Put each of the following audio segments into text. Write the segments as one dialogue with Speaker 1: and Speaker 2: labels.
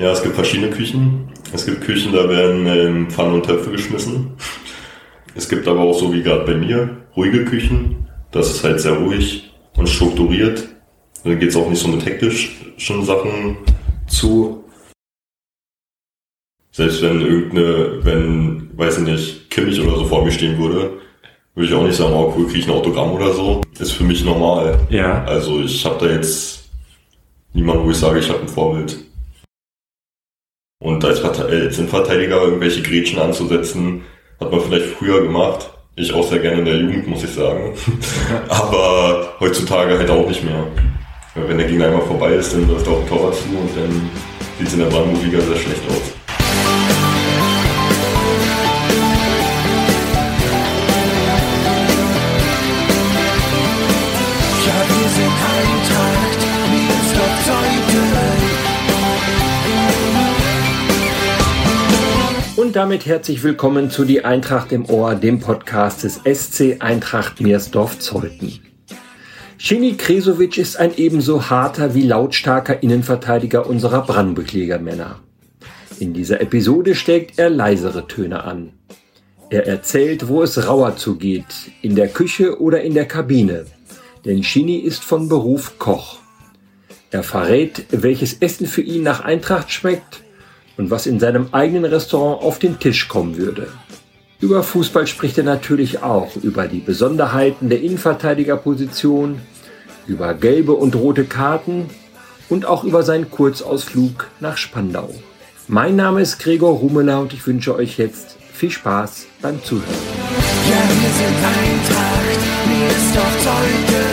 Speaker 1: Ja, es gibt verschiedene Küchen. Es gibt Küchen, da werden ähm, Pfannen und Töpfe geschmissen. Es gibt aber auch so wie gerade bei mir ruhige Küchen. Das ist halt sehr ruhig und strukturiert. Da geht es auch nicht so mit hektischen Sachen zu. Selbst wenn irgendeine, wenn, weiß ich nicht, Kimmich oder so vor mir stehen würde, würde ich auch nicht sagen, oh cool, kriege ich ein Autogramm oder so. Ist für mich normal.
Speaker 2: Ja.
Speaker 1: Also ich habe da jetzt niemanden, wo ich sage, ich habe ein Vorbild. Und als, als Innenverteidiger irgendwelche Gretchen anzusetzen, hat man vielleicht früher gemacht. Ich auch sehr gerne in der Jugend, muss ich sagen. Aber heutzutage halt auch nicht mehr. Wenn der Gegner einmal vorbei ist, dann läuft auch ein Torwart zu und dann sieht es in der Brandenburg-Liga sehr schlecht aus.
Speaker 2: Und damit herzlich willkommen zu Die Eintracht im Ohr, dem Podcast des SC Eintracht Meersdorf-Zeuthen. Schini Kresovic ist ein ebenso harter wie lautstarker Innenverteidiger unserer Brandenburg-Liga-Männer. In dieser Episode steckt er leisere Töne an. Er erzählt, wo es rauer zugeht, in der Küche oder in der Kabine. Denn Schini ist von Beruf Koch. Er verrät, welches Essen für ihn nach Eintracht schmeckt und was in seinem eigenen Restaurant auf den Tisch kommen würde. Über Fußball spricht er natürlich auch, über die Besonderheiten der Innenverteidigerposition, über gelbe und rote Karten und auch über seinen Kurzausflug nach Spandau. Mein Name ist Gregor Rumeler und ich wünsche euch jetzt viel Spaß beim Zuhören. Ja, wir sind Eintracht, mir ist doch Zeuge,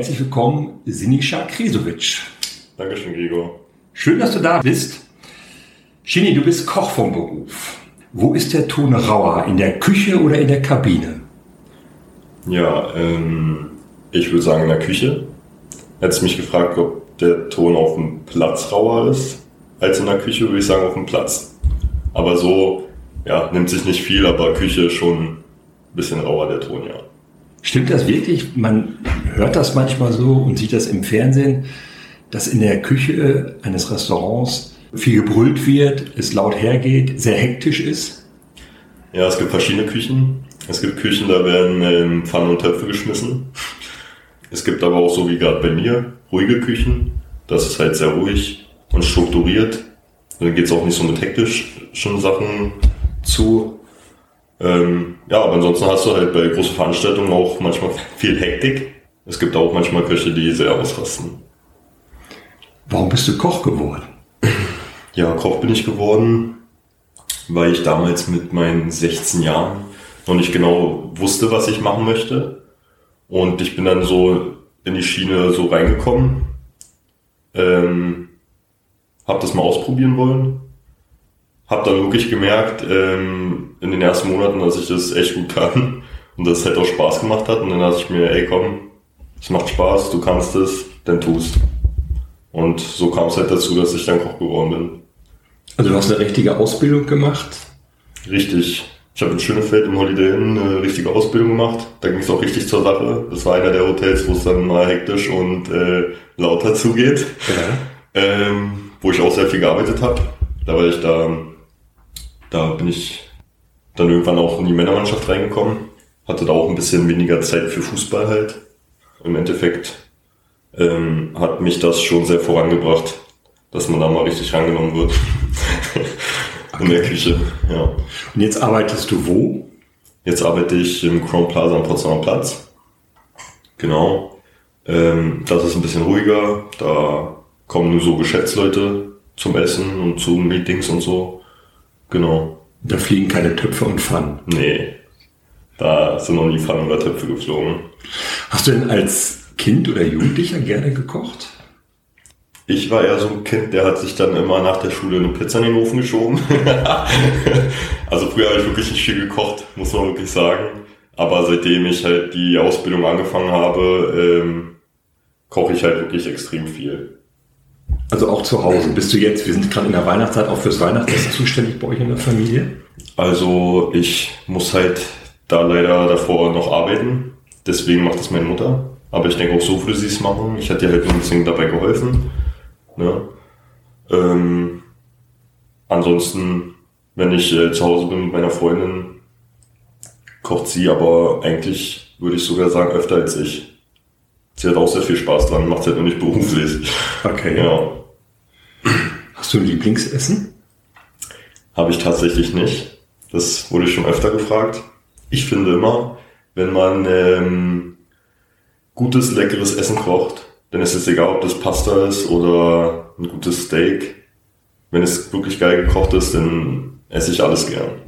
Speaker 2: Herzlich willkommen, Sinischa Krisovic.
Speaker 1: Dankeschön, Gregor.
Speaker 2: Schön, dass du da bist. Schini, du bist Koch vom Beruf. Wo ist der Ton rauer? In der Küche oder in der Kabine?
Speaker 1: Ja, ähm, ich würde sagen in der Küche. Hättest mich gefragt, ob der Ton auf dem Platz rauer ist als in der Küche, würde ich sagen auf dem Platz. Aber so, ja, nimmt sich nicht viel, aber Küche schon ein bisschen rauer der Ton, ja.
Speaker 2: Stimmt das wirklich? Man hört das manchmal so und sieht das im Fernsehen, dass in der Küche eines Restaurants viel gebrüllt wird, es laut hergeht, sehr hektisch ist?
Speaker 1: Ja, es gibt verschiedene Küchen. Es gibt Küchen, da werden ähm, Pfannen und Töpfe geschmissen. Es gibt aber auch so wie gerade bei mir ruhige Küchen. Das ist halt sehr ruhig und strukturiert. Da geht es auch nicht so mit hektischen Sachen zu. Ähm, ja, aber ansonsten hast du halt bei großen Veranstaltungen auch manchmal viel Hektik. Es gibt auch manchmal Köche, die sehr ausrasten.
Speaker 2: Warum bist du Koch geworden?
Speaker 1: Ja, Koch bin ich geworden, weil ich damals mit meinen 16 Jahren noch nicht genau wusste, was ich machen möchte. Und ich bin dann so in die Schiene so reingekommen. Ähm, hab das mal ausprobieren wollen. Hab dann wirklich gemerkt, ähm, in den ersten Monaten, dass ich das echt gut kann und dass es halt auch Spaß gemacht hat. Und dann dachte ich mir, ey komm, es macht Spaß, du kannst es, dann tust. Und so kam es halt dazu, dass ich dann Koch geworden bin.
Speaker 2: Also du hast eine richtige Ausbildung gemacht?
Speaker 1: Richtig. Ich habe in Schönefeld im Holiday Inn eine richtige Ausbildung gemacht. Da ging es auch richtig zur Sache. Das war einer der Hotels, wo es dann mal hektisch und äh, lauter zugeht. Ja. Ähm, wo ich auch sehr viel gearbeitet habe. Da war ich da, da bin ich dann irgendwann auch in die Männermannschaft reingekommen. Hatte da auch ein bisschen weniger Zeit für Fußball halt. Im Endeffekt ähm, hat mich das schon sehr vorangebracht, dass man da mal richtig rangenommen wird. In der Küche, ja.
Speaker 2: Und jetzt arbeitest du wo?
Speaker 1: Jetzt arbeite ich im Crown Plaza am Potsdamer Platz. Genau. Ähm, das ist ein bisschen ruhiger. Da kommen nur so Geschäftsleute zum Essen und zu Meetings und so. Genau.
Speaker 2: Da fliegen keine Töpfe und Pfannen.
Speaker 1: Nee. Da sind noch nie Pfannen oder Töpfe geflogen.
Speaker 2: Hast du denn als Kind oder Jugendlicher gerne gekocht?
Speaker 1: Ich war eher so ein Kind, der hat sich dann immer nach der Schule eine Pizza in den Ofen geschoben. also früher habe ich wirklich nicht viel gekocht, muss man wirklich sagen. Aber seitdem ich halt die Ausbildung angefangen habe, ähm, koche ich halt wirklich extrem viel.
Speaker 2: Also auch zu Hause. Bist du jetzt, wir sind gerade in der Weihnachtszeit, auch fürs Weihnachtsessen zuständig bei euch in der Familie?
Speaker 1: Also ich muss halt da leider davor noch arbeiten. Deswegen macht das meine Mutter. Aber ich denke auch so würde sie es machen. Ich hätte ihr halt nur ein bisschen dabei geholfen. Ne? Ähm, ansonsten, wenn ich äh, zu Hause bin mit meiner Freundin, kocht sie aber eigentlich, würde ich sogar sagen, öfter als ich. Sie hat auch sehr viel Spaß dran, macht es halt nur nicht beruflich.
Speaker 2: Okay. Ja. Hast du ein Lieblingsessen?
Speaker 1: Habe ich tatsächlich nicht. Das wurde schon öfter gefragt. Ich finde immer, wenn man ähm, gutes, leckeres Essen kocht, dann ist es egal, ob das Pasta ist oder ein gutes Steak. Wenn es wirklich geil gekocht ist, dann esse ich alles gern.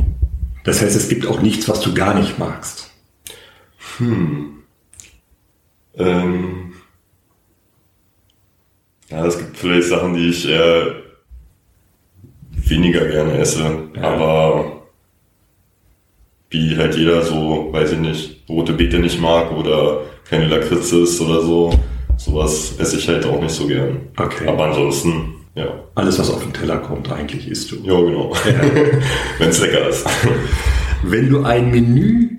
Speaker 2: Das heißt, es gibt auch nichts, was du gar nicht magst.
Speaker 1: Hm. Ähm. Ja, es gibt vielleicht Sachen, die ich eher weniger gerne esse, ja. aber wie halt jeder so, weiß ich nicht, rote Beete nicht mag oder keine Lakritze ist oder so, sowas esse ich halt auch nicht so gern.
Speaker 2: Okay.
Speaker 1: Aber ansonsten, ja.
Speaker 2: Alles, was auf den Teller kommt, eigentlich isst du.
Speaker 1: Ja, genau. Ja. Wenn es lecker ist.
Speaker 2: Wenn du ein Menü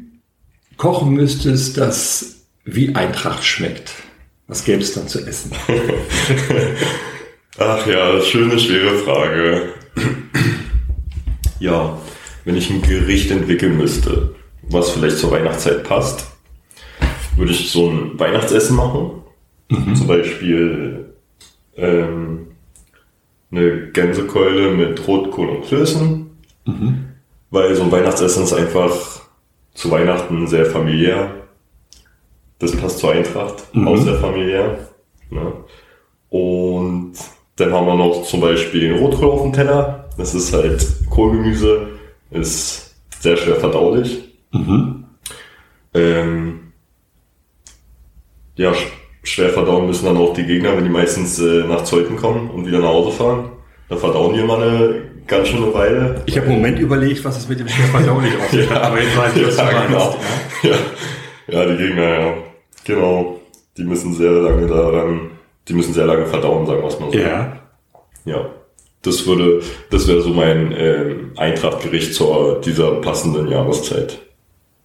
Speaker 2: kochen müsstest, das wie Eintracht schmeckt, was gäbe es dann zu essen?
Speaker 1: Ach ja, schöne, schwere Frage. Ja, wenn ich ein Gericht entwickeln müsste, was vielleicht zur Weihnachtszeit passt, würde ich so ein Weihnachtsessen machen. Mhm. Zum Beispiel ähm, eine Gänsekeule mit Rotkohl und Klößen. Mhm. Weil so ein Weihnachtsessen ist einfach zu Weihnachten sehr familiär. Das passt zur Eintracht, mhm. auch sehr familiär. Ne? Und dann haben wir noch zum Beispiel den Rotkohl auf dem Teller. Das ist halt Kohlgemüse, ist sehr schwer verdaulich. Mhm. Ähm, ja, schwer verdauen müssen dann auch die Gegner, wenn die meistens äh, nach Zeuthen kommen und wieder nach Hause fahren. Da verdauen die immer eine ganz schöne Weile.
Speaker 2: Ich habe einen Moment überlegt, was es mit dem schwer verdaulich aussieht, ja, aber jetzt weiß ich, was ja,
Speaker 1: genau. Ja. ja, die Gegner, ja. Genau. Die müssen sehr lange daran, die müssen sehr lange verdauen, sagen wir es mal so.
Speaker 2: Ja.
Speaker 1: Ja. Das würde, das wäre so mein äh, Eintrachtgericht zu dieser passenden Jahreszeit.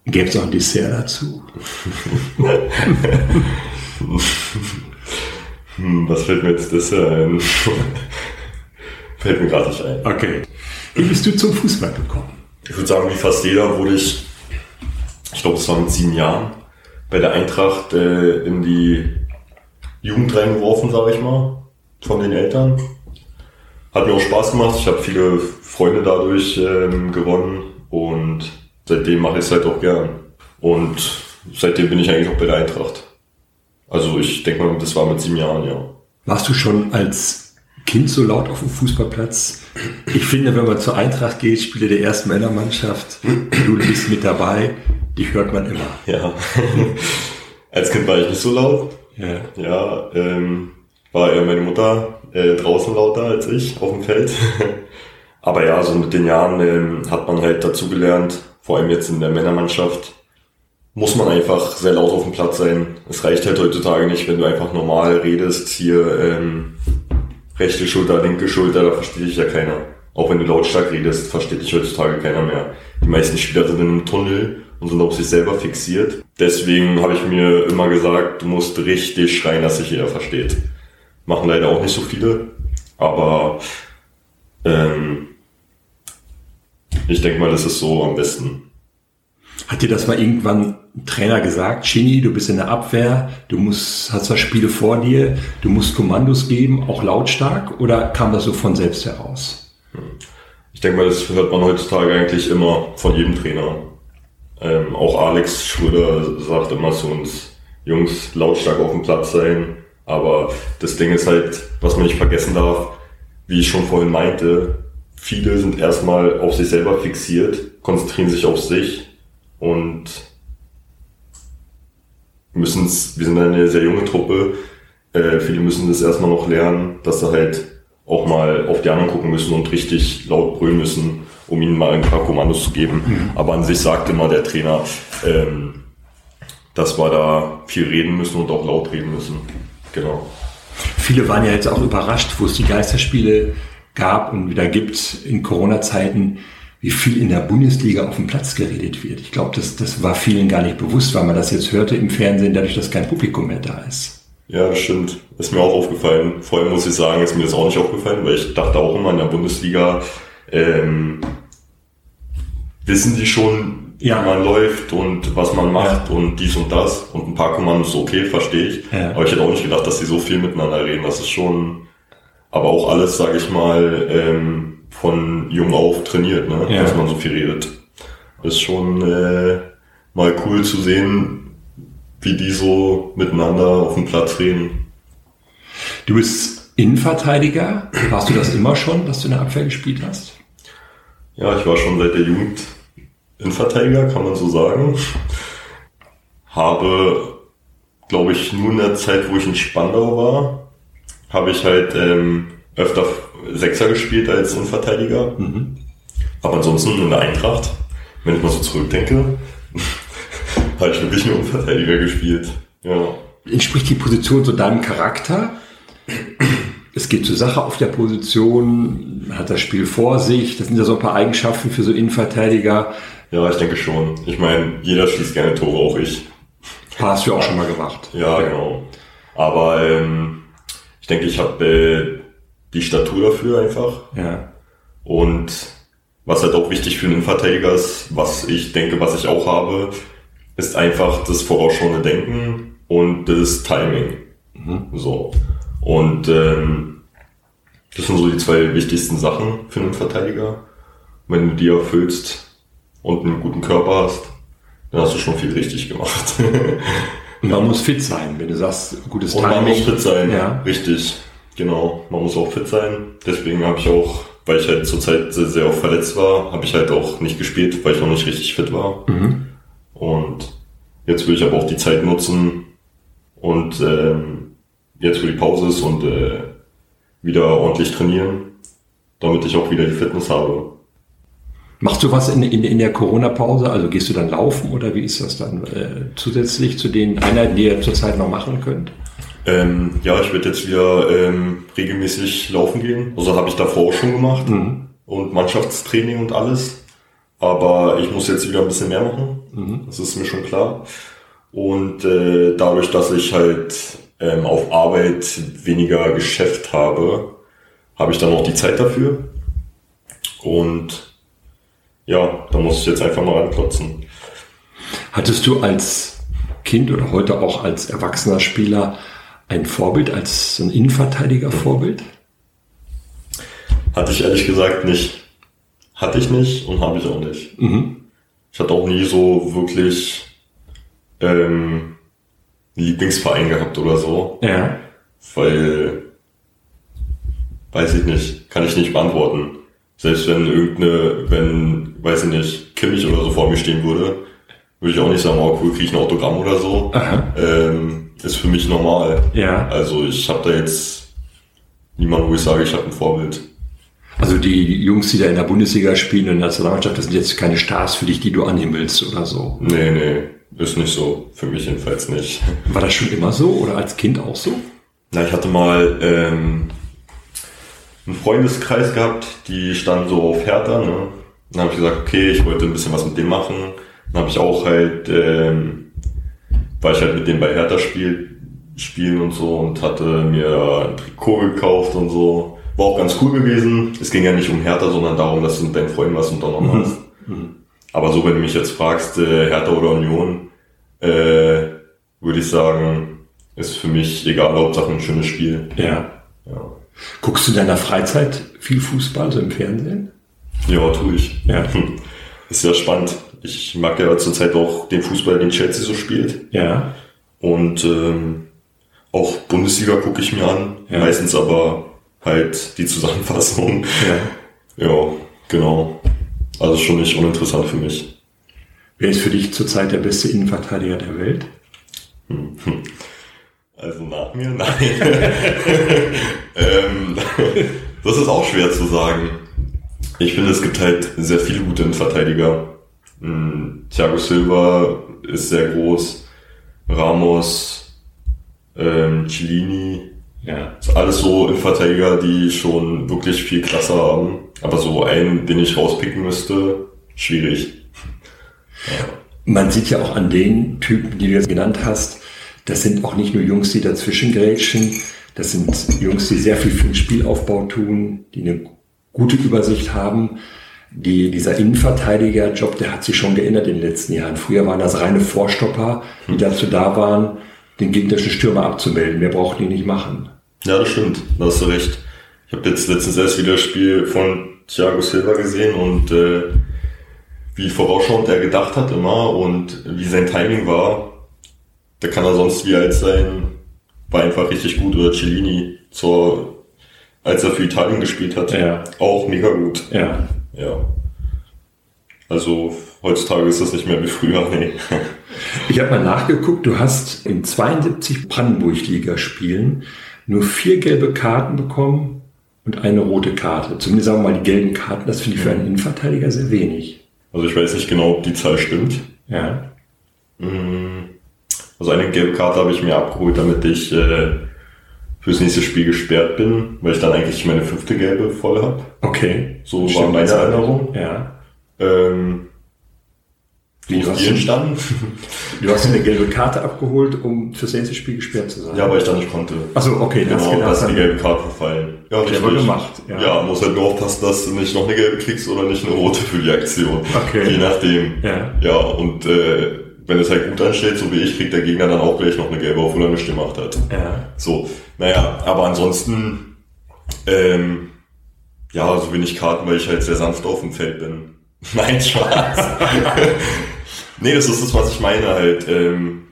Speaker 2: Gäbe es auch ein Dessert dazu?
Speaker 1: hm, was fällt mir jetzt Dessert ein? fällt mir gerade nicht ein.
Speaker 2: Okay. Wie bist du zum Fußball gekommen?
Speaker 1: Ich würde sagen, wie fast jeder wurde ich, ich glaube, es war mit sieben Jahren, bei der Eintracht äh, in die Jugend reingeworfen, sage ich mal, von den Eltern. Hat mir auch Spaß gemacht. Ich habe viele Freunde dadurch ähm, gewonnen und seitdem mache ich es halt auch gern. Und seitdem bin ich eigentlich auch bei der Eintracht. Also ich denke mal, das war mit sieben Jahren, ja.
Speaker 2: Warst du schon als Kind so laut auf dem Fußballplatz? Ich finde, wenn man zur Eintracht geht, Spiele der ersten Männermannschaft, du bist mit dabei, die hört man immer.
Speaker 1: Ja. als Kind war ich nicht so laut.
Speaker 2: Ja.
Speaker 1: Ja, ähm, war eher meine Mutter äh, draußen lauter als ich auf dem Feld. Aber ja, so mit den Jahren ähm, hat man halt dazu gelernt, vor allem jetzt in der Männermannschaft, muss man einfach sehr laut auf dem Platz sein. Es reicht halt heutzutage nicht, wenn du einfach normal redest, hier ähm, rechte Schulter, linke Schulter, da versteht dich ja keiner. Auch wenn du lautstark redest, versteht dich heutzutage keiner mehr. Die meisten Spieler sind in einem Tunnel und sind auf sich selber fixiert. Deswegen habe ich mir immer gesagt, du musst richtig schreien, dass sich jeder versteht. Machen leider auch nicht so viele, aber ähm, ich denke mal, das ist so am besten.
Speaker 2: Hat dir das mal irgendwann ein Trainer gesagt, Chini, du bist in der Abwehr, du musst, hast zwar Spiele vor dir, du musst Kommandos geben, auch lautstark, oder kam das so von selbst heraus?
Speaker 1: Ich denke mal, das hört man heutzutage eigentlich immer von jedem Trainer. Ähm, auch Alex Schröder sagt immer zu uns, Jungs, lautstark auf dem Platz sein. Aber das Ding ist halt, was man nicht vergessen darf, wie ich schon vorhin meinte, viele sind erstmal auf sich selber fixiert, konzentrieren sich auf sich und müssen es, wir sind eine sehr junge Truppe, äh, viele müssen das erstmal noch lernen, dass sie halt auch mal auf die anderen gucken müssen und richtig laut brüllen müssen, um ihnen mal ein paar Kommandos zu geben. Mhm. Aber an sich sagt immer der Trainer, ähm, dass wir da viel reden müssen und auch laut reden müssen. Genau.
Speaker 2: Viele waren ja jetzt auch überrascht, wo es die Geisterspiele gab und wieder gibt in Corona-Zeiten, wie viel in der Bundesliga auf dem Platz geredet wird. Ich glaube, das, das war vielen gar nicht bewusst, weil man das jetzt hörte im Fernsehen, dadurch, dass kein Publikum mehr da ist.
Speaker 1: Ja, das stimmt. Ist mir auch aufgefallen. Vor allem muss ich sagen, ist mir das auch nicht aufgefallen, weil ich dachte auch immer in der Bundesliga, ähm, wissen die schon, ja. wie man läuft und was man macht ja. und dies und das. Und ein paar Kommandos, okay, verstehe ich. Ja. Aber ich hätte auch nicht gedacht, dass die so viel miteinander reden. Das ist schon, aber auch alles, sage ich mal, ähm, von jung auf trainiert, ne? dass man so viel redet. Das ist schon äh, mal cool zu sehen, wie die so miteinander auf dem Platz reden.
Speaker 2: Du bist Innenverteidiger. Warst du das immer schon, dass du in der Abwehr gespielt hast?
Speaker 1: Ja, ich war schon seit der Jugend Innenverteidiger, kann man so sagen. Habe, glaube ich, nur in der Zeit, wo ich in Spandau war, habe ich halt ähm, öfter Sechser gespielt als Innenverteidiger. Mhm. Aber ansonsten in der Eintracht, wenn ich mal so zurückdenke, habe ich wirklich nur Verteidiger gespielt. Ja.
Speaker 2: Entspricht die Position so deinem Charakter? Es geht zur Sache auf der Position, hat das Spiel vor sich. Das sind ja so ein paar Eigenschaften für so Innenverteidiger.
Speaker 1: Ja, ich denke schon. Ich meine, jeder schießt gerne Tore, auch ich.
Speaker 2: Hast du auch schon mal gemacht.
Speaker 1: Ja, ja. genau. Aber ähm, ich denke, ich habe äh, die Statur dafür einfach.
Speaker 2: Ja.
Speaker 1: Und was halt auch wichtig für einen Innenverteidiger ist, was ich denke, was ich auch habe, ist einfach das vorausschauende Denken und das Timing. Mhm. So. Und ähm, das sind so die zwei wichtigsten Sachen für einen Verteidiger. Wenn du die erfüllst und einen guten Körper hast, dann hast du schon viel richtig gemacht.
Speaker 2: man muss fit sein, wenn du sagst, gutes
Speaker 1: Timing. Und man muss fit sein, ja. richtig. Genau, man muss auch fit sein. Deswegen habe ich auch, weil ich halt zurzeit sehr, sehr oft verletzt war, habe ich halt auch nicht gespielt, weil ich noch nicht richtig fit war. Mhm. Und jetzt will ich aber auch die Zeit nutzen und ähm, jetzt, wo die Pause ist und äh, wieder ordentlich trainieren, damit ich auch wieder die Fitness habe.
Speaker 2: Machst du was in, in, in der Corona-Pause? Also gehst du dann laufen oder wie ist das dann äh, zusätzlich zu den Einheiten, die ihr zurzeit noch machen könnt?
Speaker 1: Ähm, ja, ich werde jetzt wieder ähm, regelmäßig laufen gehen. Also habe ich davor auch schon gemacht mhm. und Mannschaftstraining und alles. Aber ich muss jetzt wieder ein bisschen mehr machen. Mhm. Das ist mir schon klar. Und äh, dadurch, dass ich halt ähm, auf Arbeit weniger Geschäft habe, habe ich dann auch die Zeit dafür. Und ja, da muss ich jetzt einfach mal ranklotzen.
Speaker 2: Hattest du als Kind oder heute auch als erwachsener Spieler ein Vorbild, als so ein Innenverteidiger-Vorbild?
Speaker 1: Hatte ich ehrlich gesagt nicht. Hatte ich nicht und habe ich auch nicht. Mhm. Ich hatte auch nie so wirklich ähm, Lieblingsverein gehabt oder so.
Speaker 2: Ja.
Speaker 1: Weil, weiß ich nicht, kann ich nicht beantworten. Selbst wenn irgendeine, wenn, weiß ich nicht, Kimmich oder so vor mir stehen würde, würde ich auch nicht sagen, oh cool, kriege ich ein Autogramm oder so. Ähm, ist für mich normal.
Speaker 2: Ja.
Speaker 1: Also ich habe da jetzt niemanden, wo ich sage, ich habe ein Vorbild.
Speaker 2: Also die Jungs, die da in der Bundesliga spielen und in der Nationalmannschaft, das sind jetzt keine Stars für dich, die du anhimmelst oder so.
Speaker 1: Nee, nee, ist nicht so. Für mich jedenfalls nicht.
Speaker 2: War das schon immer so oder als Kind auch so?
Speaker 1: Na, ich hatte mal ähm, einen Freundeskreis gehabt, die standen so auf Hertha. Ne? Dann habe ich gesagt, okay, ich wollte ein bisschen was mit dem machen. Dann habe ich auch halt, ähm, weil ich halt mit dem bei Hertha spiel, spielen und so und hatte mir ein Trikot gekauft und so war auch ganz cool gewesen. Es ging ja nicht um Hertha, sondern darum, dass du mit deinen Freunden was unternommen hast. Mhm. Aber so, wenn du mich jetzt fragst, äh, Hertha oder Union, äh, würde ich sagen, ist für mich egal, Hauptsache ein schönes Spiel.
Speaker 2: Ja. ja. Guckst du in deiner Freizeit viel Fußball, so im Fernsehen?
Speaker 1: Ja, tue ich. Ja. Ist ja spannend. Ich mag ja zurzeit auch den Fußball, den Chelsea so spielt.
Speaker 2: Ja.
Speaker 1: Und ähm, auch Bundesliga gucke ich mir an. Ja. Meistens aber halt die Zusammenfassung. Ja. ja, genau. Also schon nicht uninteressant für mich.
Speaker 2: Wer ist für dich zurzeit der beste Innenverteidiger der Welt?
Speaker 1: Also nach mir? Nein. ähm, das ist auch schwer zu sagen. Ich finde, es gibt halt sehr viele gute Innenverteidiger. Hm, Thiago Silva ist sehr groß. Ramos, ähm, Cellini, Ja. Das ist alles so Innenverteidiger, die schon wirklich viel Klasse haben. Aber so einen, den ich rauspicken müsste, schwierig.
Speaker 2: Ja. Man sieht ja auch an den Typen, die du jetzt genannt hast, das sind auch nicht nur Jungs, die dazwischen grätschen, das sind Jungs, die sehr viel für den Spielaufbau tun, die eine gute Übersicht haben. Die, dieser Innenverteidiger-Job, der hat sich schon geändert in den letzten Jahren. Früher waren das reine Vorstopper, die dazu da waren, den gegnerischen Stürmer abzumelden. Mehr brauchten die nicht machen.
Speaker 1: Ja, das stimmt. Da hast du recht. Ich habe jetzt letztens erst wieder das Spiel von Thiago Silva gesehen und äh, wie vorausschauend er gedacht hat immer und wie sein Timing war. Da kann er sonst wie alt sein. War einfach richtig gut. Oder Cellini zur, als er für Italien gespielt hat.
Speaker 2: Ja.
Speaker 1: Auch mega gut.
Speaker 2: Ja.
Speaker 1: Ja. Also heutzutage ist das nicht mehr wie früher, nee.
Speaker 2: Ich habe mal nachgeguckt, du hast in 72 Brandenburg-Liga-Spielen nur vier gelbe Karten bekommen und eine rote Karte. Zumindest sagen wir mal die gelben Karten, das finde ich für einen Innenverteidiger sehr wenig.
Speaker 1: Also ich weiß nicht genau, ob die Zahl stimmt.
Speaker 2: Ja.
Speaker 1: Mm. Also eine gelbe Karte habe ich mir abgeholt, damit ich äh, fürs nächste Spiel gesperrt bin, weil ich dann eigentlich meine fünfte gelbe voll habe.
Speaker 2: Okay.
Speaker 1: So Stimmt, war meine Erinnerung.
Speaker 2: Ja.
Speaker 1: Ähm,
Speaker 2: wie du hast, entstanden? du hast eine gelbe Karte abgeholt, um fürs nächste Spiel gesperrt zu sein.
Speaker 1: Ja, weil ich da nicht konnte.
Speaker 2: Achso, okay.
Speaker 1: Das genau, da ist die gelbe Karte verfallen.
Speaker 2: Ja, richtig. Aber gemacht.
Speaker 1: Ja. ja, muss halt nur aufpassen, dass du nicht noch eine gelbe kriegst oder nicht eine rote für die Aktion.
Speaker 2: Okay.
Speaker 1: Je nachdem.
Speaker 2: Ja.
Speaker 1: Ja, und äh, wenn es halt gut ansteht, so wie ich, kriegt der Gegner dann auch gleich noch eine gelbe, obwohl er nichts gemacht hat.
Speaker 2: Ja.
Speaker 1: So, naja, aber ansonsten, ähm, ja, so wenig Karten, weil ich halt sehr sanft auf dem Feld bin. Nein, Spaß. Nee, das ist das, was ich meine halt. Ähm,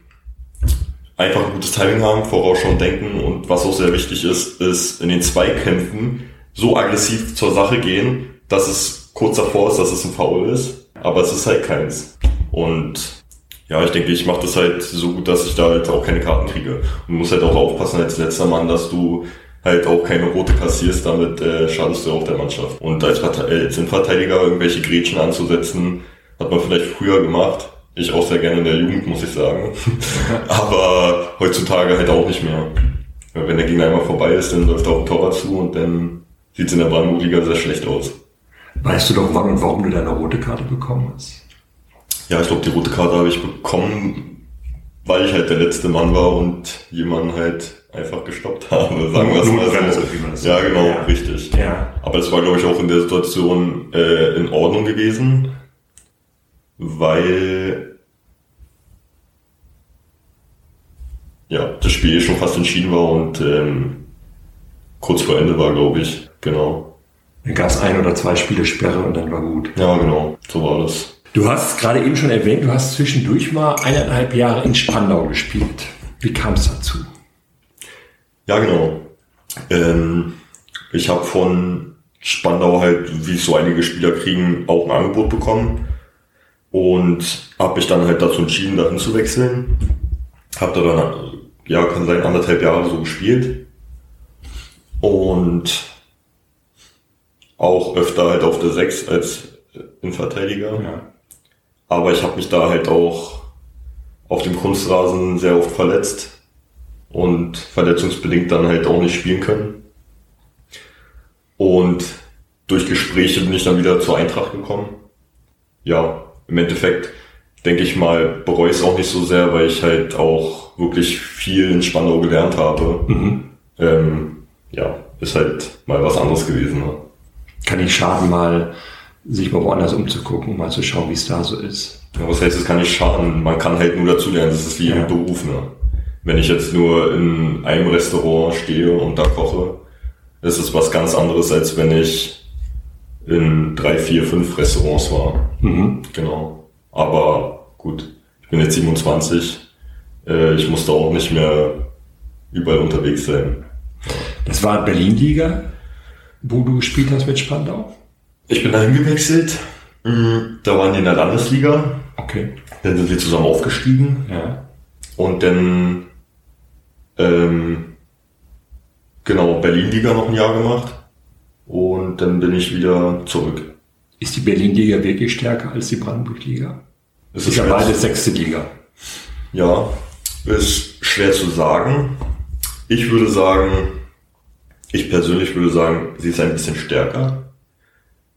Speaker 1: einfach ein gutes Timing haben, vorausschauen denken und was auch sehr wichtig ist, ist in den Zweikämpfen so aggressiv zur Sache gehen, dass es kurz davor ist, dass es ein Foul ist, aber es ist halt keins. Und ja, ich denke, ich mache das halt so gut, dass ich da halt auch keine Karten kriege. Und muss halt auch aufpassen als letzter Mann, dass du halt auch keine rote kassierst, damit äh, schadest du auch der Mannschaft. Und als, als Innenverteidiger irgendwelche Grätschen anzusetzen, hat man vielleicht früher gemacht, ich auch sehr gerne in der Jugend, muss ich sagen. Aber heutzutage halt auch nicht mehr. Wenn der Gegner einmal vorbei ist, dann läuft auch ein Torwart zu und dann sieht es in der Brandenburg-Liga sehr schlecht aus.
Speaker 2: Weißt du doch, wann und warum du deine rote Karte bekommen hast?
Speaker 1: Ja, ich glaube, die rote Karte habe ich bekommen, weil ich halt der letzte Mann war und jemanden halt einfach gestoppt habe, sagen wir es mal so. Ja, genau, ja. richtig.
Speaker 2: Ja.
Speaker 1: Aber es war, glaube ich, auch in der Situation äh, in Ordnung gewesen weil ja, das Spiel schon fast entschieden war und ähm, kurz vor Ende war, glaube ich. Genau.
Speaker 2: Dann gab es ein oder zwei Spiele Sperre und dann war gut.
Speaker 1: Ja, genau. So war das.
Speaker 2: Du hast gerade eben schon erwähnt, du hast zwischendurch mal eineinhalb Jahre in Spandau gespielt. Wie kam es dazu?
Speaker 1: Ja, genau. Ähm, ich habe von Spandau halt, wie so einige Spieler kriegen, auch ein Angebot bekommen und habe mich dann halt dazu entschieden, dahin zu wechseln. Habe da dann, ja, kann sein, anderthalb Jahre so gespielt. Und auch öfter halt auf der 6 als Innenverteidiger.
Speaker 2: Ja.
Speaker 1: Aber ich habe mich da halt auch auf dem Kunstrasen sehr oft verletzt und verletzungsbedingt dann halt auch nicht spielen können. Und durch Gespräche bin ich dann wieder zur Eintracht gekommen. Ja, im Endeffekt denke ich mal, bereue ich es auch nicht so sehr, weil ich halt auch wirklich viel in Spandau gelernt habe.
Speaker 2: Mhm.
Speaker 1: Ähm, ja, ist halt mal was anderes gewesen. Ne?
Speaker 2: Kann nicht schaden, mal sich mal woanders umzugucken, mal zu schauen, wie es da so ist.
Speaker 1: Ja, was heißt, es kann nicht schaden? Man kann halt nur dazu lernen, das ist wie ja. im Beruf. Ne? Wenn ich jetzt nur in einem Restaurant stehe und da koche, ist es was ganz anderes, als wenn ich in drei, vier, fünf Restaurants war.
Speaker 2: Mhm.
Speaker 1: Genau. Aber gut, ich bin jetzt 27. Äh, ich musste auch nicht mehr überall unterwegs sein.
Speaker 2: Das war Berlin-Liga, wo du gespielt hast mit Spandau?
Speaker 1: Ich bin dahin gewechselt. Mhm. Da waren die in der Landesliga.
Speaker 2: Okay.
Speaker 1: Dann sind wir zusammen aufgestiegen.
Speaker 2: Ja.
Speaker 1: Und dann ähm, genau Berlin-Liga noch ein Jahr gemacht. Und dann bin ich wieder zurück.
Speaker 2: Ist die Berlin-Liga wirklich stärker als die Brandenburg-Liga?
Speaker 1: Es ist, ist ja beide sechste Liga. Ja, ist schwer zu sagen. Ich würde sagen, ich persönlich würde sagen, sie ist ein bisschen stärker,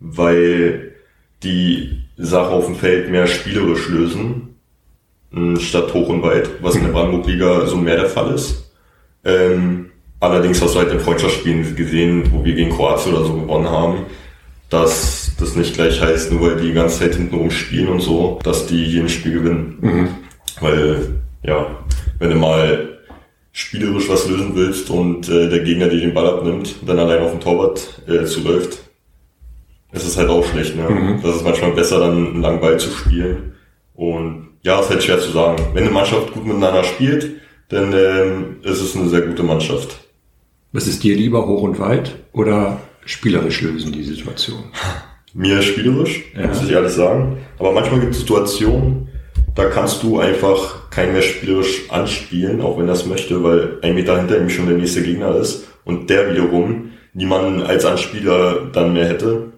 Speaker 1: weil die Sache auf dem Feld mehr spielerisch lösen, statt hoch und weit, was in der Brandenburg-Liga so mehr der Fall ist. Ähm, allerdings hast du halt in Freundschaftsspielen gesehen, wo wir gegen Kroatien oder so gewonnen haben, dass das nicht gleich heißt, nur weil die die ganze Zeit hintenrum spielen und so, dass die jedes Spiel gewinnen. Mhm. Weil, ja, wenn du mal spielerisch was lösen willst und äh, der Gegner dir den Ball abnimmt und dann allein auf dem Torwart äh, zuläuft, ist es halt auch schlecht. Ne? Mhm. Das ist manchmal besser, dann einen langen Ball zu spielen. Und ja, ist halt schwer zu sagen. Wenn eine Mannschaft gut miteinander spielt, dann ähm, ist es eine sehr gute Mannschaft.
Speaker 2: Was ist dir lieber, hoch und weit oder spielerisch lösen die Situation?
Speaker 1: Mir spielerisch, ja. muss ich ehrlich sagen. Aber manchmal gibt es Situationen, da kannst du einfach kein mehr spielerisch anspielen, auch wenn er es möchte, weil ein Meter hinter ihm schon der nächste Gegner ist und der wiederum niemanden als Anspieler dann mehr hätte.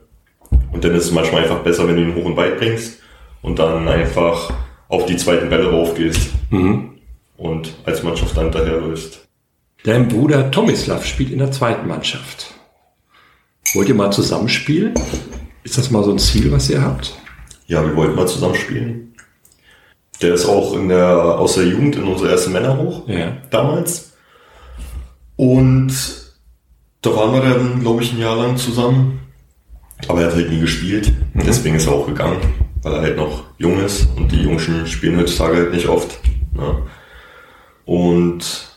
Speaker 1: Und dann ist es manchmal einfach besser, wenn du ihn hoch und weit bringst und dann einfach auf die zweiten Bälle raufgehst mhm. und als Mannschaft dann hinterherläufst.
Speaker 2: Dein Bruder Tomislav spielt in der zweiten Mannschaft. Wollt ihr mal zusammenspielen? Ist das mal so ein Ziel, was ihr habt?
Speaker 1: Ja, wir wollten mal zusammenspielen. Der ist auch in der, aus der Jugend in unsere erste Männer hoch, ja. damals. Und da waren wir dann, glaube ich, ein Jahr lang zusammen. Aber er hat halt nie gespielt. Mhm. Deswegen ist er auch gegangen, weil er halt noch jung ist und die Jungen spielen heutzutage halt nicht oft. Ne? Und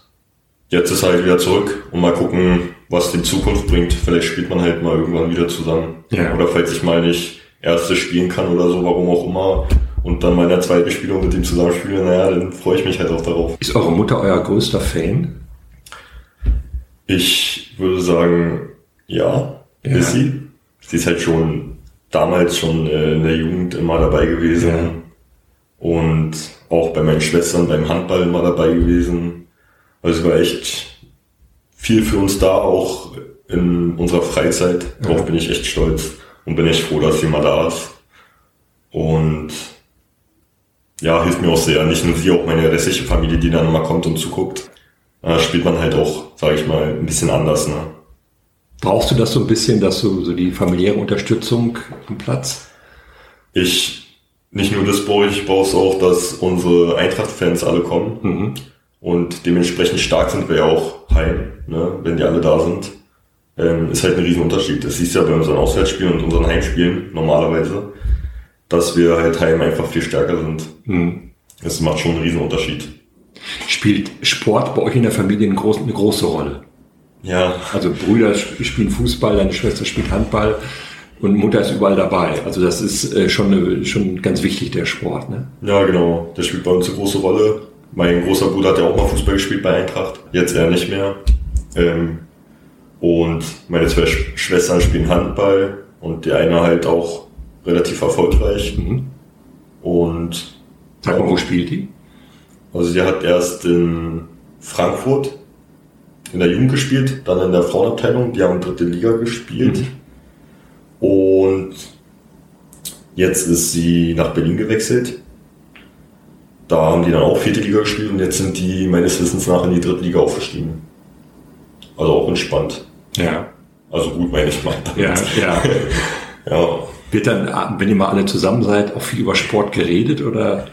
Speaker 1: jetzt ist er halt wieder zurück und mal gucken, was die Zukunft bringt. Vielleicht spielt man halt mal irgendwann wieder zusammen. Ja. Oder falls ich mal nicht erste spielen kann oder so, warum auch immer, und dann meine zweite Spielung mit ihm zusammenspiele, naja, dann freue ich mich halt auch darauf.
Speaker 2: Ist eure Mutter euer größter Fan?
Speaker 1: Ich würde sagen, ja, ja. ist sie. Sie ist halt schon damals schon äh, in der Jugend immer dabei gewesen. Ja. Und auch bei meinen Schwestern beim Handball immer dabei gewesen. Also war echt viel für uns da, auch in unserer Freizeit. Darauf ja. bin ich echt stolz und bin echt froh, dass sie mal da ist. Und ja, hilft mir auch sehr. Nicht nur sie, auch meine restliche Familie, die dann immer kommt und zuguckt. Da spielt man halt auch, sage ich mal, ein bisschen anders. Ne?
Speaker 2: Brauchst du das so ein bisschen, dass du so die familiäre Unterstützung am Platz?
Speaker 1: Ich, nicht nur das brauche ich, ich brauche es auch, dass unsere Eintracht-Fans alle kommen. Mhm. Und dementsprechend stark sind wir ja auch heim, ne, wenn die alle da sind. Ähm, ist halt ein Riesenunterschied. Das siehst du ja bei unseren Auswärtsspielen und unseren Heimspielen normalerweise dass wir halt heim einfach viel stärker sind. Mhm. Das macht schon einen riesen Unterschied.
Speaker 2: Spielt Sport bei euch in der Familie eine große, eine große Rolle?
Speaker 1: Ja.
Speaker 2: Also Brüder spielen Fußball, deine Schwester spielt Handball und Mutter ist überall dabei. Also das ist äh, schon, eine, schon ganz wichtig, der Sport. Ne?
Speaker 1: Ja, genau. Der spielt bei uns eine große Rolle. Mein großer Bruder hat ja auch mal Fußball gespielt bei Eintracht. Jetzt eher nicht mehr. Ähm, und meine zwei Schwestern spielen Handball und die eine halt auch relativ erfolgreich. Mhm. Und
Speaker 2: Sag mal, wo spielt die?
Speaker 1: Also sie hat erst in Frankfurt in der Jugend gespielt, dann in der Frauenabteilung, die haben dritte Liga gespielt. Mhm. Und jetzt ist sie nach Berlin gewechselt. Da haben die dann auch vierte Liga gespielt und jetzt sind die meines Wissens nach in die dritte Liga aufgestiegen. Also auch entspannt.
Speaker 2: Ja.
Speaker 1: Also gut, meine ich mal.
Speaker 2: Ja, ja. ja. Wird dann, wenn ihr mal alle zusammen seid, auch viel über Sport geredet oder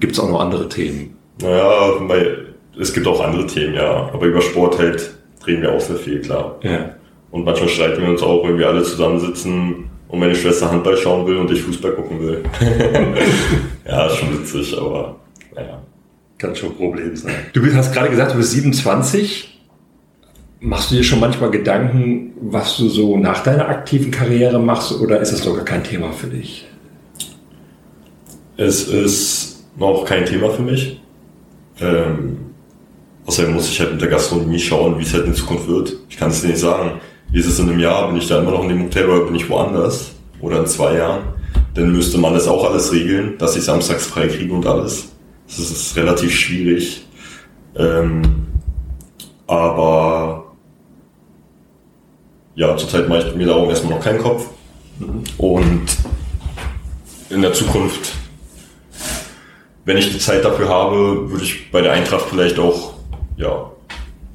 Speaker 2: gibt es auch noch andere Themen?
Speaker 1: Naja, es gibt auch andere Themen, ja. Aber über Sport halt reden wir auch sehr viel, klar. Ja. Und manchmal streiten wir uns auch, wenn wir alle zusammensitzen und meine Schwester Handball schauen will und ich Fußball gucken will. ja, ist schon witzig, aber naja.
Speaker 2: Kann schon ein Problem sein. Du hast gerade gesagt, du bist 27. Machst du dir schon manchmal Gedanken, was du so nach deiner aktiven Karriere machst oder ist das doch gar kein Thema für dich?
Speaker 1: Es ist noch kein Thema für mich. Ähm, außerdem muss ich halt mit der Gastronomie schauen, wie es halt in Zukunft wird. Ich kann es dir nicht sagen. Wie ist es in einem Jahr? Bin ich da immer noch in dem Hotel oder bin ich woanders? Oder in zwei Jahren? Dann müsste man das auch alles regeln, dass ich samstags frei kriege und alles. Das ist relativ schwierig. Ähm, aber ja, zurzeit mache ich mir darum erstmal noch keinen Kopf. Und in der Zukunft, wenn ich die Zeit dafür habe, würde ich bei der Eintracht vielleicht auch ja,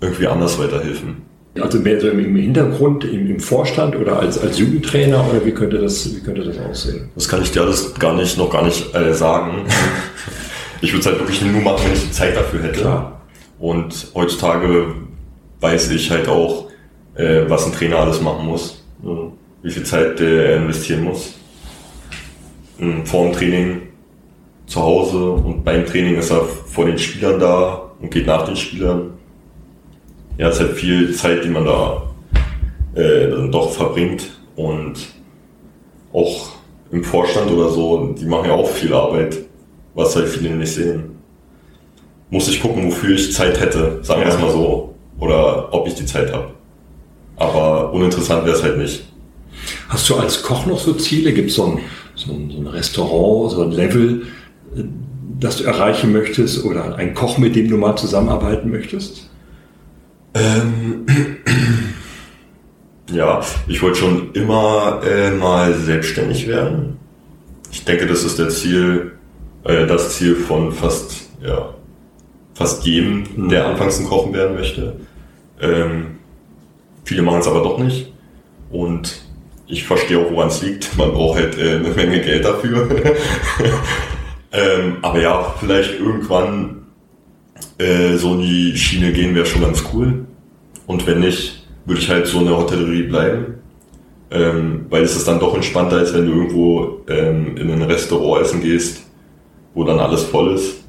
Speaker 1: irgendwie anders weiterhelfen.
Speaker 2: Also mehr so im Hintergrund, im, im, Vorstand oder als, als Jugendtrainer oder wie könnte das, wie könnte das aussehen?
Speaker 1: Das kann ich dir alles gar nicht, noch gar nicht äh, sagen. ich würde es halt wirklich nur machen, wenn ich die Zeit dafür hätte. Klar. Und heutzutage weiß ich halt auch, äh, was ein Trainer alles machen muss, wie viel Zeit er investieren muss. Äh, vor dem Training, zu Hause und beim Training ist er vor den Spielern da und geht nach den Spielern. Ja, es ist halt viel Zeit, die man da äh, dann doch verbringt und auch im Vorstand oder so, die machen ja auch viel Arbeit, was halt viele nicht sehen. Muss ich gucken, wofür ich Zeit hätte, sagen wir es mal so, oder ob ich die Zeit habe. Aber uninteressant wäre es halt nicht.
Speaker 2: Hast du als Koch noch so Ziele? Gibt es so, ein, so ein Restaurant, so ein Level, das du erreichen möchtest oder ein Koch, mit dem du mal zusammenarbeiten möchtest?
Speaker 1: Ähm, ja, ich wollte schon immer äh, mal selbstständig werden. Ich denke, das ist der Ziel, äh, das Ziel von fast, ja, fast jedem, mhm. der anfangs ein Kochen werden möchte. Ähm, viele machen es aber doch nicht. Und ich verstehe auch, woran es liegt. Man braucht halt äh, eine Menge Geld dafür. ähm, aber ja, vielleicht irgendwann äh, so in die Schiene gehen wäre schon ganz cool. Und wenn nicht, würde ich halt so in der Hotellerie bleiben. Ähm, weil es ist dann doch entspannter, als wenn du irgendwo ähm, in ein Restaurant essen gehst, wo dann alles voll ist.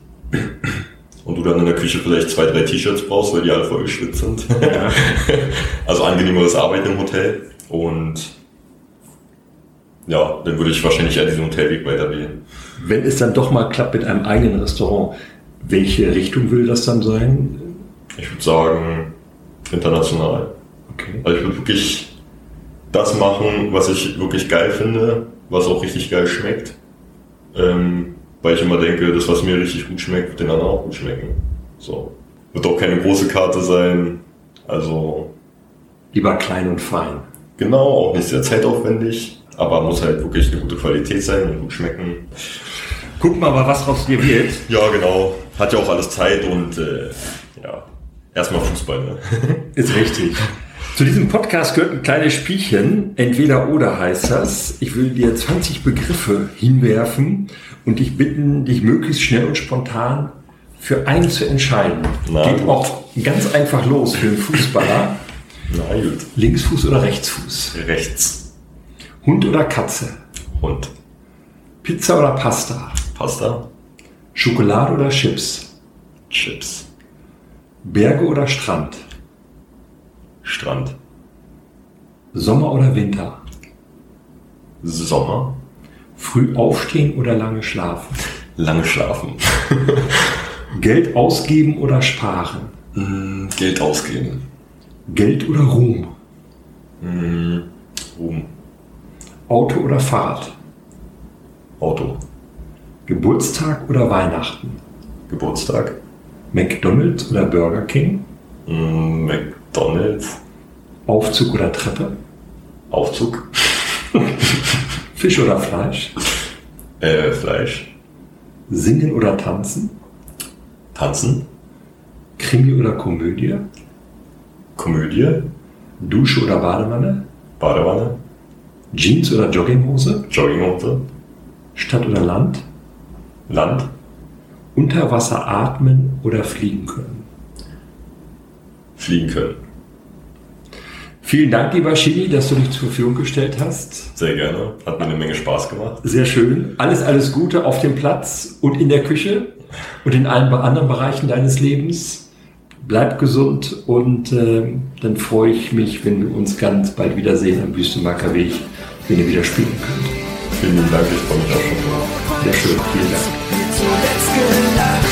Speaker 1: Und du dann in der Küche vielleicht zwei, drei T-Shirts brauchst, weil die alle voll geschwitzt sind. Ja. also angenehmeres Arbeiten im Hotel. Und ja, dann würde ich wahrscheinlich eher diesen Hotelweg weiter wählen.
Speaker 2: Wenn es dann doch mal klappt mit einem eigenen Restaurant, welche Richtung will das dann sein?
Speaker 1: Ich würde sagen, international. Okay. Also ich würde wirklich das machen, was ich wirklich geil finde, was auch richtig geil schmeckt. Ähm, weil ich immer denke, das, was mir richtig gut schmeckt, wird den anderen auch gut schmecken. So. Wird auch keine große Karte sein. Also.
Speaker 2: Lieber klein und fein.
Speaker 1: Genau, auch nicht sehr zeitaufwendig, aber muss halt wirklich eine gute Qualität sein und gut schmecken.
Speaker 2: Gucken wir mal, was raus dir wird.
Speaker 1: Ja, genau. Hat ja auch alles Zeit und äh, ja, erstmal Fußball. Ne?
Speaker 2: Ist richtig. Zu diesem Podcast gehört ein kleines Spielchen. Entweder oder heißt das. Ich will dir 20 Begriffe hinwerfen und dich bitten, dich möglichst schnell und spontan für einen zu entscheiden. Na, Geht gut. auch ganz einfach los für einen Fußballer. Na gut. Linksfuß oder Rechtsfuß?
Speaker 1: Rechts.
Speaker 2: Hund oder Katze?
Speaker 1: Hund.
Speaker 2: Pizza oder Pasta?
Speaker 1: Pasta.
Speaker 2: Schokolade oder Chips?
Speaker 1: Chips.
Speaker 2: Berge oder Strand?
Speaker 1: Strand.
Speaker 2: Sommer oder Winter?
Speaker 1: Sommer.
Speaker 2: Früh aufstehen oder lange schlafen?
Speaker 1: Lange schlafen.
Speaker 2: Geld ausgeben oder sparen?
Speaker 1: Mm, Geld ausgeben.
Speaker 2: Geld oder Ruhm?
Speaker 1: Mm, Ruhm.
Speaker 2: Auto oder Fahrrad?
Speaker 1: Auto.
Speaker 2: Geburtstag oder Weihnachten?
Speaker 1: Geburtstag.
Speaker 2: McDonald's oder Burger King?
Speaker 1: Mm, McDonald's.
Speaker 2: Aufzug oder Treppe?
Speaker 1: Aufzug.
Speaker 2: Fisch oder Fleisch?
Speaker 1: Äh, Fleisch.
Speaker 2: Singen oder tanzen?
Speaker 1: Tanzen.
Speaker 2: Krimi oder Komödie?
Speaker 1: Komödie.
Speaker 2: Dusche oder Badewanne?
Speaker 1: Badewanne.
Speaker 2: Jeans oder Jogginghose?
Speaker 1: Jogginghose.
Speaker 2: Stadt oder Land?
Speaker 1: Land.
Speaker 2: Unter Wasser atmen oder fliegen können?
Speaker 1: Fliegen können.
Speaker 2: Vielen Dank, lieber Chini, dass du dich zur Verfügung gestellt hast.
Speaker 1: Sehr gerne. Hat mir eine Menge Spaß gemacht.
Speaker 2: Sehr schön. Alles, alles Gute auf dem Platz und in der Küche und in allen anderen Bereichen deines Lebens. Bleib gesund und äh, dann freue ich mich, wenn wir uns ganz bald wiedersehen am Wüstenmarker Weg, wenn ihr wieder spielen könnt.
Speaker 1: Vielen Dank, ich freue mich auch schon.
Speaker 2: Sehr schön, vielen Dank.